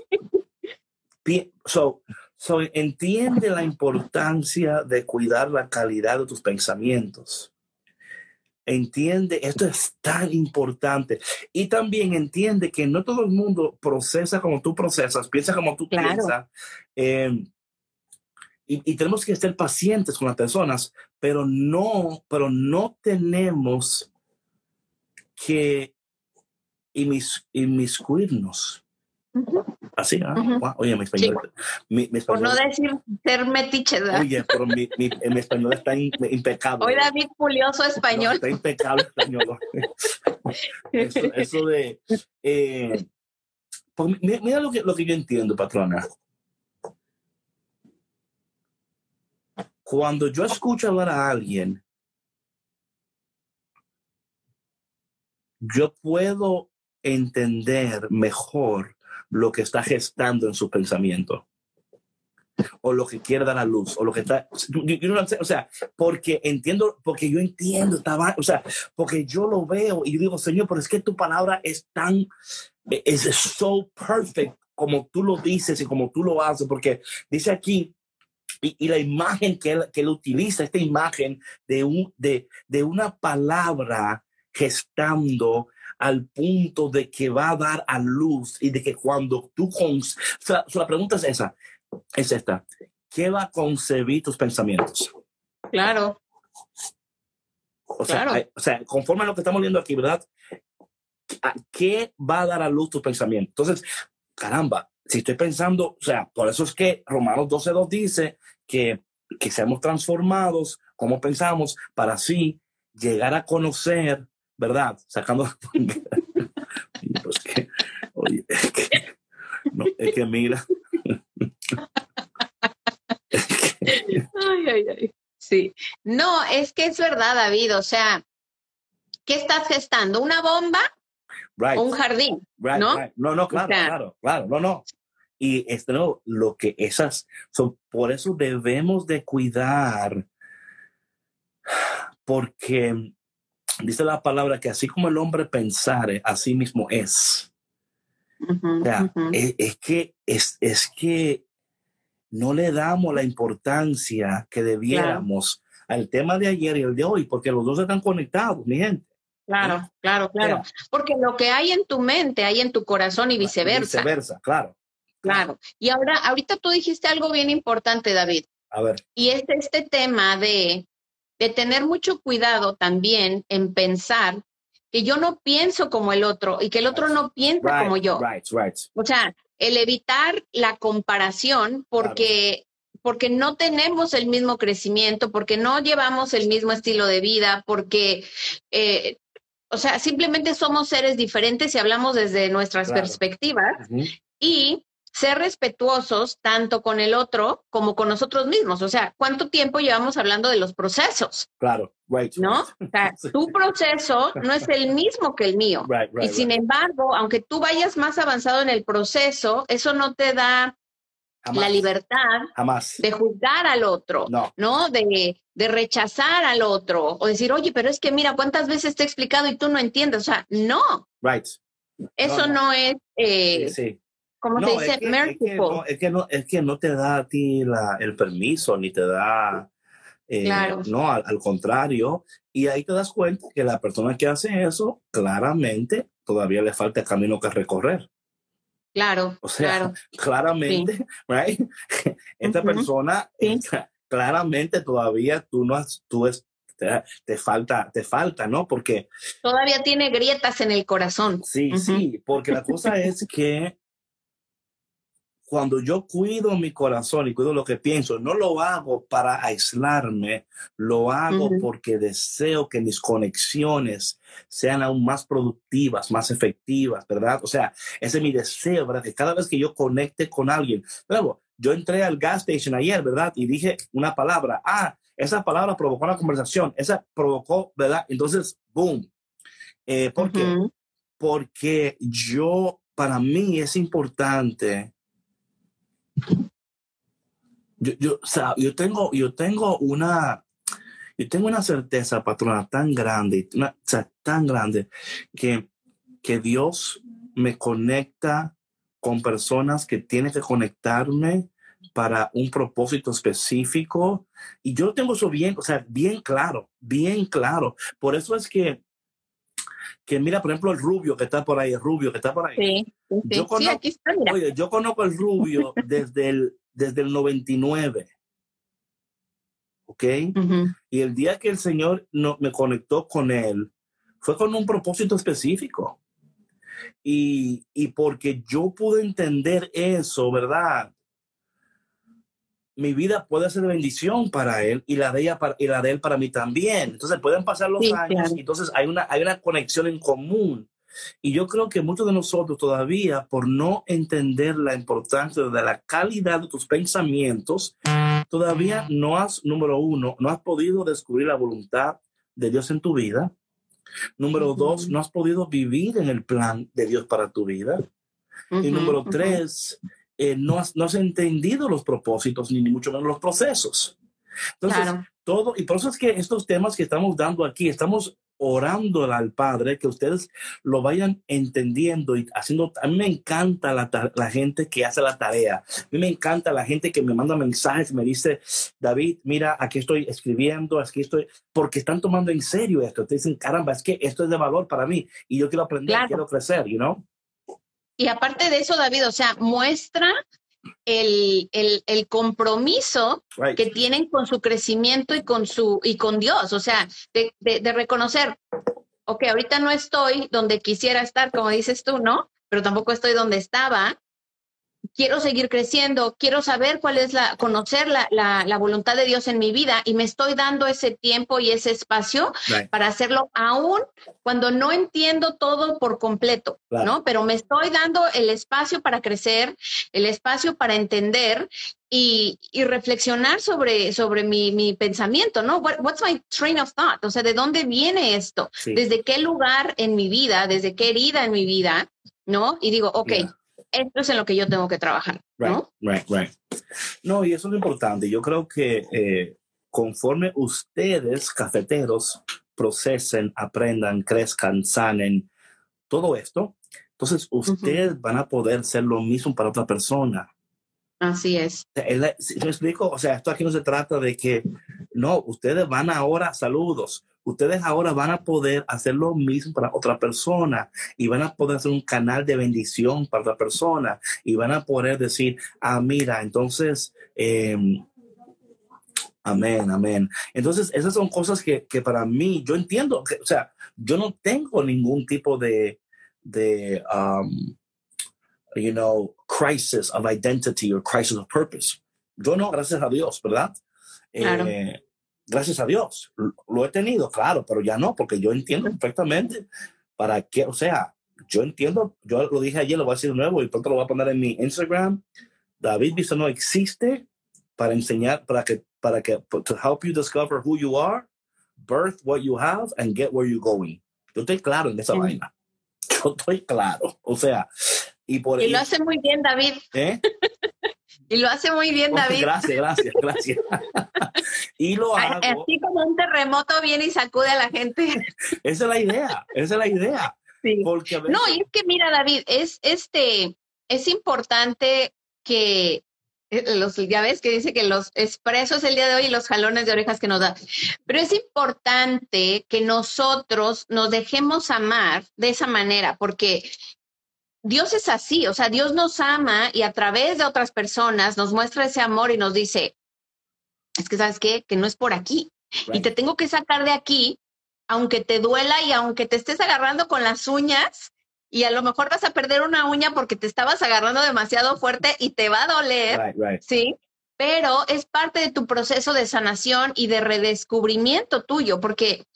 so, so, entiende la importancia de cuidar la calidad de tus pensamientos. Entiende, esto es tan importante. Y también entiende que no todo el mundo procesa como tú procesas, piensa como tú piensas. Eh, y, tenemos que ser pacientes con las personas, pero no, pero no tenemos que inmiscuirnos. Así, ¿ah? Oye, mi español. Por no decir ser metiche, Oye, pero mi, mi, español está impecable. Hoy David Julioso español. está impecable español. eso, de. Eh, pues, mira lo que, lo que yo entiendo, patrona. Cuando yo escucho hablar a alguien, yo puedo entender mejor lo que está gestando en su pensamiento. O lo que quiere dar a luz o lo que está o sea porque entiendo porque yo entiendo estaba o sea porque yo lo veo y yo digo señor pero es que tu palabra es tan es so perfect como tú lo dices y como tú lo haces porque dice aquí y, la imagen que él, que él utiliza, esta imagen de, un, de, de una palabra gestando al punto de que va a dar a luz y de que cuando tú... Con, o sea, la pregunta es esa, es esta. ¿Qué va a concebir tus pensamientos? Claro. O sea, o sea, conforme a lo que estamos viendo aquí, ¿verdad? ¿Qué va a dar a luz tus pensamientos? Entonces, caramba, si estoy pensando, o sea, por eso es que Romanos 12.2 dice que, que seamos transformados, como pensamos, para así llegar a conocer, ¿verdad? Sacando... pues que, oye, es que, no, es que mira. ay, ay, ay. Sí. No, es que es verdad, David. O sea, ¿qué estás gestando? ¿Una bomba? un jardín, ¿no? No, no, claro, claro, claro, no, no. Y esto no, lo que esas son, por eso debemos de cuidar, porque dice la palabra que así como el hombre pensare, así mismo es. o sea, es, que es, es, que no le damos la importancia que debiéramos al tema de ayer y el de hoy, porque los dos están conectados, mi gente. Claro, claro, claro. Porque lo que hay en tu mente hay en tu corazón y viceversa. Viceversa, claro. Claro. Y ahora, ahorita tú dijiste algo bien importante, David. A ver. Y es este tema de, de tener mucho cuidado también en pensar que yo no pienso como el otro y que el otro no piensa como yo. Right, right. O sea, el evitar la comparación porque, porque no tenemos el mismo crecimiento, porque no llevamos el mismo estilo de vida, porque, eh, o sea, simplemente somos seres diferentes y hablamos desde nuestras perspectivas. Y ser respetuosos tanto con el otro como con nosotros mismos. O sea, ¿cuánto tiempo llevamos hablando de los procesos? Claro, right. ¿No? O sea, tu proceso no es el mismo que el mío. y sin embargo, aunque tú vayas más avanzado en el proceso, eso no te da la libertad Jamás. de juzgar al otro, no, ¿no? De, de rechazar al otro o decir, oye, pero es que mira, ¿cuántas veces te he explicado y tú no entiendes? O sea, no. Right. Eso no, es... Eh, sí como no, dice, es que, es que, no, es que, no, es que no te da a ti la, el permiso, ni te da, eh, no, al, al, contrario, y ahí te das cuenta que la persona que hace eso, claramente, todavía le falta camino que recorrer. Claro, o sea, claro. claramente, right? Esta persona, sí. claramente todavía tú no has, tú es, te, te, falta, te falta, ¿no? Porque todavía tiene grietas en el corazón. Sí, uh -huh. sí, porque la cosa es que cuando yo cuido mi corazón y cuido lo que pienso, no lo hago para aislarme, lo hago uh -huh. porque deseo que mis conexiones sean aún más productivas, más efectivas, ¿verdad? O sea, ese es mi deseo, ¿verdad? Que cada vez que yo conecte con alguien, luego, yo entré al gas station ayer, ¿verdad? Y dije una palabra, ah, esa palabra provocó una conversación, esa provocó, ¿verdad? Entonces, boom. Eh, ¿Por uh -huh. qué? Porque yo, para mí es importante yo, yo, o sea, yo tengo, yo tengo una, Yo tengo una certeza, patrona, tan grande, una, o sea, tan grande, que, que Dios me conecta con personas que tienen que conectarme para un propósito específico. Y yo tengo eso bien, o sea, bien claro, bien claro. Por eso es que, que mira, por ejemplo, el rubio que está por ahí, el rubio que está por ahí. Sí, sí, Yo conozco, sí, aquí está, mira. Oye, yo conozco al rubio desde el, desde el 99. ¿Ok? Ujú. Y el día que el Señor no, me conectó con él, fue con un propósito específico. Y, y porque yo pude entender eso, ¿verdad? Mi vida puede ser bendición para él y la de ella para, y la de él para mí también. Entonces pueden pasar los Sí, años claro. y entonces hay una, hay una conexión en común. Y yo creo que muchos de nosotros todavía, por no entender la importancia de la calidad de tus pensamientos, todavía no has, número uno, no has podido descubrir la voluntad de Dios en tu vida. Número Ujú. dos, no has podido vivir en el plan de Dios para tu vida. Y Ujú, número ujú. tres, eh, no, has, no has entendido los propósitos ni, ni mucho menos los procesos. Entonces, Claro. todo, y por eso es que estos temas que estamos dando aquí, estamos orando al Padre, que ustedes lo vayan entendiendo y haciendo. A mí me encanta la, la gente que hace la tarea. A mí me encanta la gente que me manda mensajes, me dice, David, mira, aquí estoy escribiendo, aquí estoy, porque están tomando en serio esto. Te dicen, caramba, es que esto es de valor para mí y yo quiero aprender, Claro. quiero crecer, you know? Y aparte de eso, David, o sea, muestra el, el, el compromiso Right. que tienen con su crecimiento y con su y con Dios, o sea, de, de, de reconocer, ok, ahorita no estoy donde quisiera estar, como dices tú, ¿no? Pero tampoco estoy donde estaba. Quiero seguir creciendo, quiero saber cuál es la, conocer la, la, la voluntad de Dios en mi vida y me estoy dando ese tiempo y ese espacio Right. para hacerlo aún cuando no entiendo todo por completo, Claro. ¿no? Pero me estoy dando el espacio para crecer, el espacio para entender y, y reflexionar sobre, sobre mi, mi pensamiento, ¿no? What- what's my train of thought? O sea, ¿de dónde viene esto? Sí. ¿Desde qué lugar en mi vida? ¿Desde qué herida en mi vida? ¿No? Y digo, ok, Yeah. Esto es en lo que yo tengo que trabajar, Right, ¿no? right, right. No, y eso es lo importante. Yo creo que eh, conforme ustedes, cafeteros, procesen, aprendan, crezcan, sanen, todo esto, entonces ustedes van a poder ser lo mismo para otra persona. Así es. O sea, es la- ¿sí me explico? O sea, esto aquí no se trata de que, no, ustedes van ahora, saludos, ustedes ahora van a poder hacer lo mismo para otra persona y van a poder hacer un canal de bendición para otra persona y van a poder decir, ah, mira, entonces, eh, amén, amén. Entonces, esas son cosas que, que para mí, yo entiendo, que, o sea, yo no tengo ningún tipo de, de, um, you know, crisis of identity or crisis of purpose. Yo no, gracias a Dios, ¿verdad? Claro. Eh, gracias a Dios. Lo, he tenido, claro, pero ya no, porque yo entiendo perfectamente para qué, o sea, yo entiendo, yo lo dije ayer, lo voy a decir de nuevo y pronto lo voy a poner en mi Instagram. David no existe para enseñar, para que, para que, to help you discover who you are, birth what you have, and get where you're going. Yo estoy claro en esa Sí. vaina. Yo estoy claro. O sea, y por Y lo hace muy bien, David. ¿eh? Y lo hace muy bien, David. Gracias, gracias, gracias. y lo hago. Así como un terremoto viene y sacude a la gente. Esa es la idea, esa es la idea. Sí. Porque a veces, No, y es que mira, David, es este, es importante que eh, los, ya ves que dice que los expresos el día de hoy y los jalones de orejas que nos da. Pero es importante que nosotros nos dejemos amar de esa manera, porque Dios es así, o sea, Dios nos ama y a través de otras personas nos muestra ese amor y nos dice, es que sabes qué, que no es por aquí y te tengo que sacar de aquí, aunque te duela y aunque te estés agarrando con las uñas y a lo mejor vas a perder una uña porque te estabas agarrando demasiado fuerte y te va a doler, right, right. ¿sí? Pero es parte de tu proceso de sanación y de redescubrimiento tuyo, porque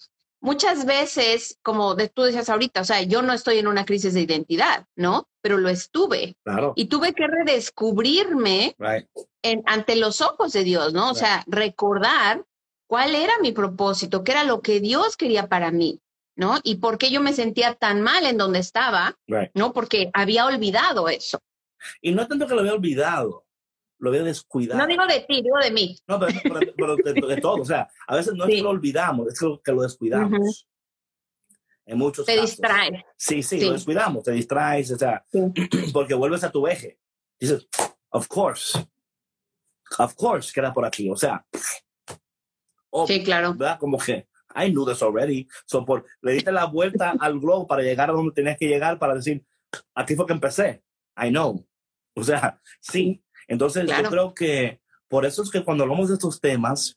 muchas veces, como de- tú decías ahorita, o sea, yo no estoy en una crisis de identidad, ¿no? Pero lo estuve Claro. y tuve que redescubrirme Right. en- ante los ojos de Dios, ¿no? O Right. sea, recordar cuál era mi propósito, qué era lo que Dios quería para mí, ¿no? Y por qué yo me sentía tan mal en donde estaba, Right. ¿no? Porque había olvidado eso. Y no tanto que lo había olvidado. Lo había descuidado. No digo de ti, digo de mí. No, pero, de, todo. O sea, a veces no es que lo olvidamos, es que lo, descuidamos. En muchos te distraes. Sí, sí, lo descuidamos, te distraes, o sea, porque vuelves a tu eje. Dices, of course, of course, queda por aquí. O sea, sí, claro. ¿verdad? Como que, I knew this already. So, por, le diste la vuelta al globo para llegar a donde tenías que llegar para decir, aquí fue que empecé. I know. O sea, sí. Entonces, yo creo que por eso es que cuando hablamos de estos temas,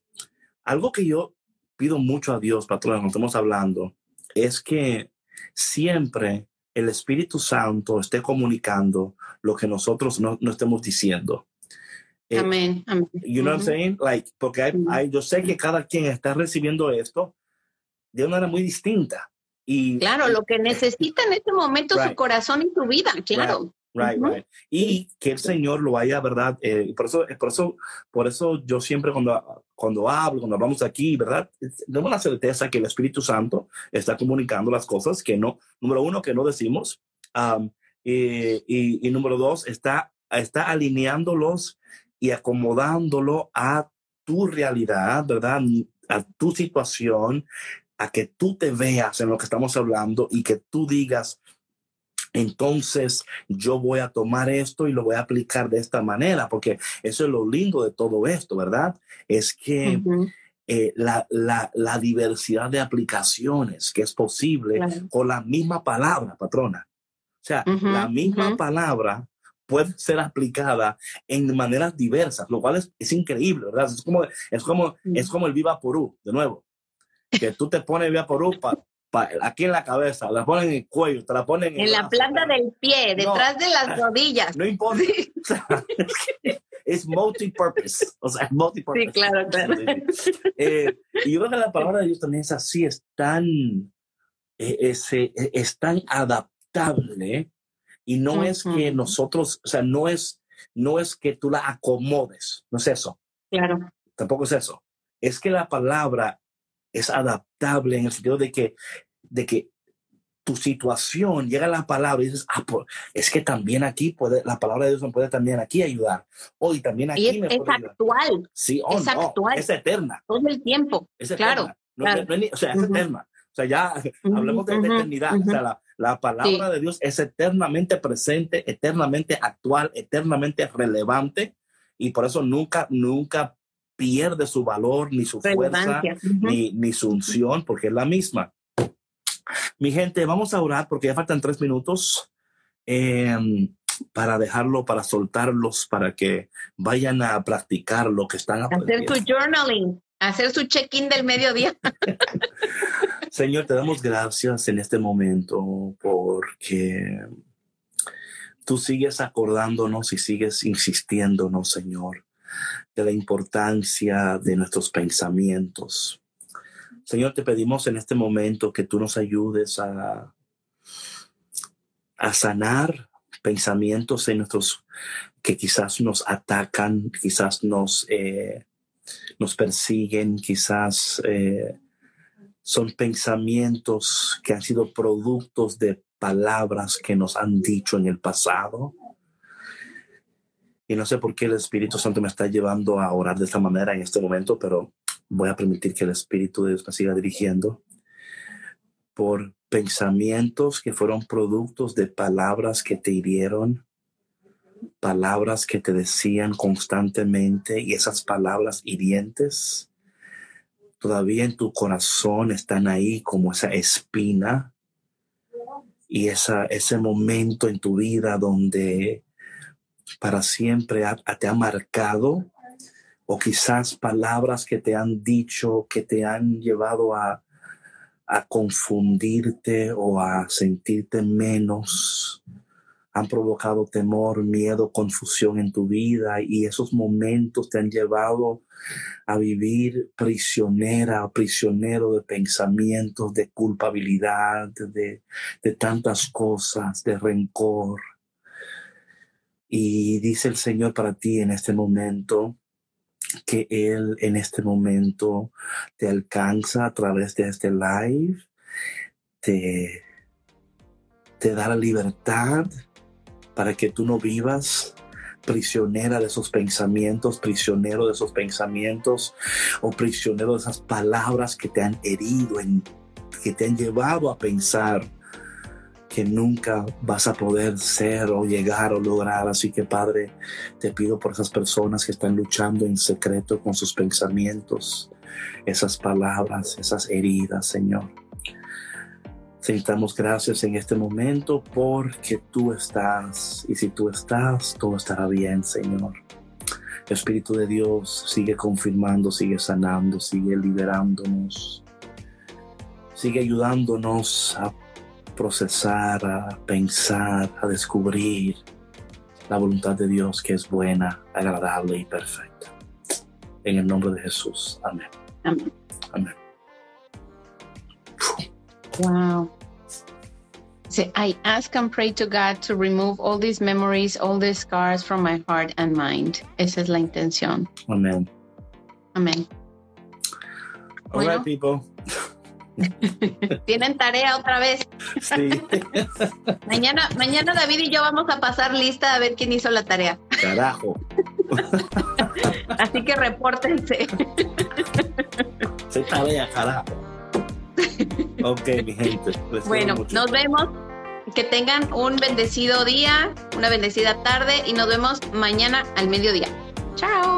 algo que yo pido mucho a Dios, patrón, cuando estamos hablando, es que siempre el Espíritu Santo esté comunicando lo que nosotros no, no estemos diciendo. Eh, amén. You know what I'm saying? Like, porque hay, yo sé que cada quien está recibiendo esto de una manera muy distinta. Y, claro, lo que necesita en este momento su corazón y su vida, claro. Right, right. Y que el Señor lo haya, ¿verdad? Eh, por, eso, por, eso, por eso yo siempre cuando, cuando hablo, cuando hablamos aquí, ¿verdad? Tengo la certeza que el Espíritu Santo está comunicando las cosas que no, número uno, que no decimos. y, y, número dos, está, está alineándolos y acomodándolo a tu realidad, ¿verdad? A tu situación, a que tú te veas en lo que estamos hablando y que tú digas, entonces yo voy a tomar esto y lo voy a aplicar de esta manera, porque eso es lo lindo de todo esto, ¿verdad? Es que eh, la, la, diversidad de aplicaciones que es posible con la misma palabra, patrona. O sea, la misma palabra puede ser aplicada en maneras diversas, lo cual es, increíble, ¿verdad? Es como, es como, es como el Viva Porú, de nuevo, que tú te pones Viva Porú para aquí en la cabeza, la ponen en el cuello, te la ponen en, en la planta del pie, detrás de las rodillas. No importa. es multi-purpose. O sea, multi-purpose. Sí, claro, claro. Eh, y yo creo que la palabra de Dios también es así, es tan, eh, es, eh, es, tan adaptable y no es que nosotros, o sea, no es, no es que tú la acomodes, no es eso. Claro. Tampoco es eso. Es que la palabra es adaptable en el sentido de que, de que tu situación llega a la palabra y dices, ah, pues, es que también aquí puede, la palabra de Dios me puede también aquí ayudar. Hoy también aquí es, me es actual. Sí, oh, es actual. Es eterna. Todo el tiempo. Es claro. o sea, es eterna. O sea, ya hablemos de, eternidad. O sea, la, la palabra de Dios es eternamente presente, eternamente actual, eternamente relevante. Y por eso nunca, nunca pierde su valor, ni su fuerza, ni, ni su unción, porque es la misma. Mi gente, vamos a orar porque ya faltan tres minutos em, para dejarlo, para soltarlos, para que vayan a practicar lo que están aprendiendo. Hacer su journaling, hacer su check-in del mediodía. Señor, te damos gracias en este momento porque tú sigues acordándonos y sigues insistiéndonos, Señor, de la importancia de nuestros pensamientos. Señor, te pedimos en este momento que tú nos ayudes a, a sanar pensamientos en nuestros que quizás nos atacan, quizás nos, eh, nos persiguen, quizás eh, son pensamientos que han sido productos de palabras que nos han dicho en el pasado. Y no sé por qué el Espíritu Santo me está llevando a orar de esta manera en este momento, pero voy a permitir que el Espíritu de Dios me siga dirigiendo por pensamientos que fueron productos de palabras que te hirieron, palabras que te decían constantemente y esas palabras hirientes todavía en tu corazón están ahí como esa espina y esa, ese momento en tu vida donde para siempre te ha marcado o quizás palabras que te han dicho que te han llevado a, a confundirte o a sentirte menos, han provocado temor, miedo, confusión en tu vida y esos momentos te han llevado a vivir prisionera, prisionero de pensamientos, de culpabilidad, de, de tantas cosas, de rencor. Y dice el Señor para ti en este momento que Él en este momento te alcanza a través de este live, te, te da la libertad para que tú no vivas prisionera de esos pensamientos, prisionero de esos pensamientos o prisionero de esas palabras que te han herido, en, que te han llevado a pensar que nunca vas a poder ser o llegar o lograr. Así que Padre, te pido por esas personas que están luchando en secreto con sus pensamientos, esas palabras, esas heridas, Señor. Te damos gracias en este momento porque tú estás y si tú estás, todo estará bien, Señor. Espíritu de Dios sigue confirmando, sigue sanando, sigue liberándonos, sigue ayudándonos a procesar, a pensar, a descubrir la voluntad de Dios que es buena, agradable y perfecta. En el nombre de Jesús. Amén. Amén. Amén. Wow. Say, I ask and pray to God to remove all these memories, all these scars from my heart and mind. Esa es la intención. Amén. Amén. All Bueno. right, people. Tienen tarea otra vez. Sí. Mañana, mañana David y yo vamos a pasar lista a ver quién hizo la tarea. Carajo. Así que repórtense. Se tarea, carajo. Ok, mi gente. les Bueno, nos vemos. Que tengan un bendecido día, una bendecida tarde y nos vemos mañana al mediodía. Chao.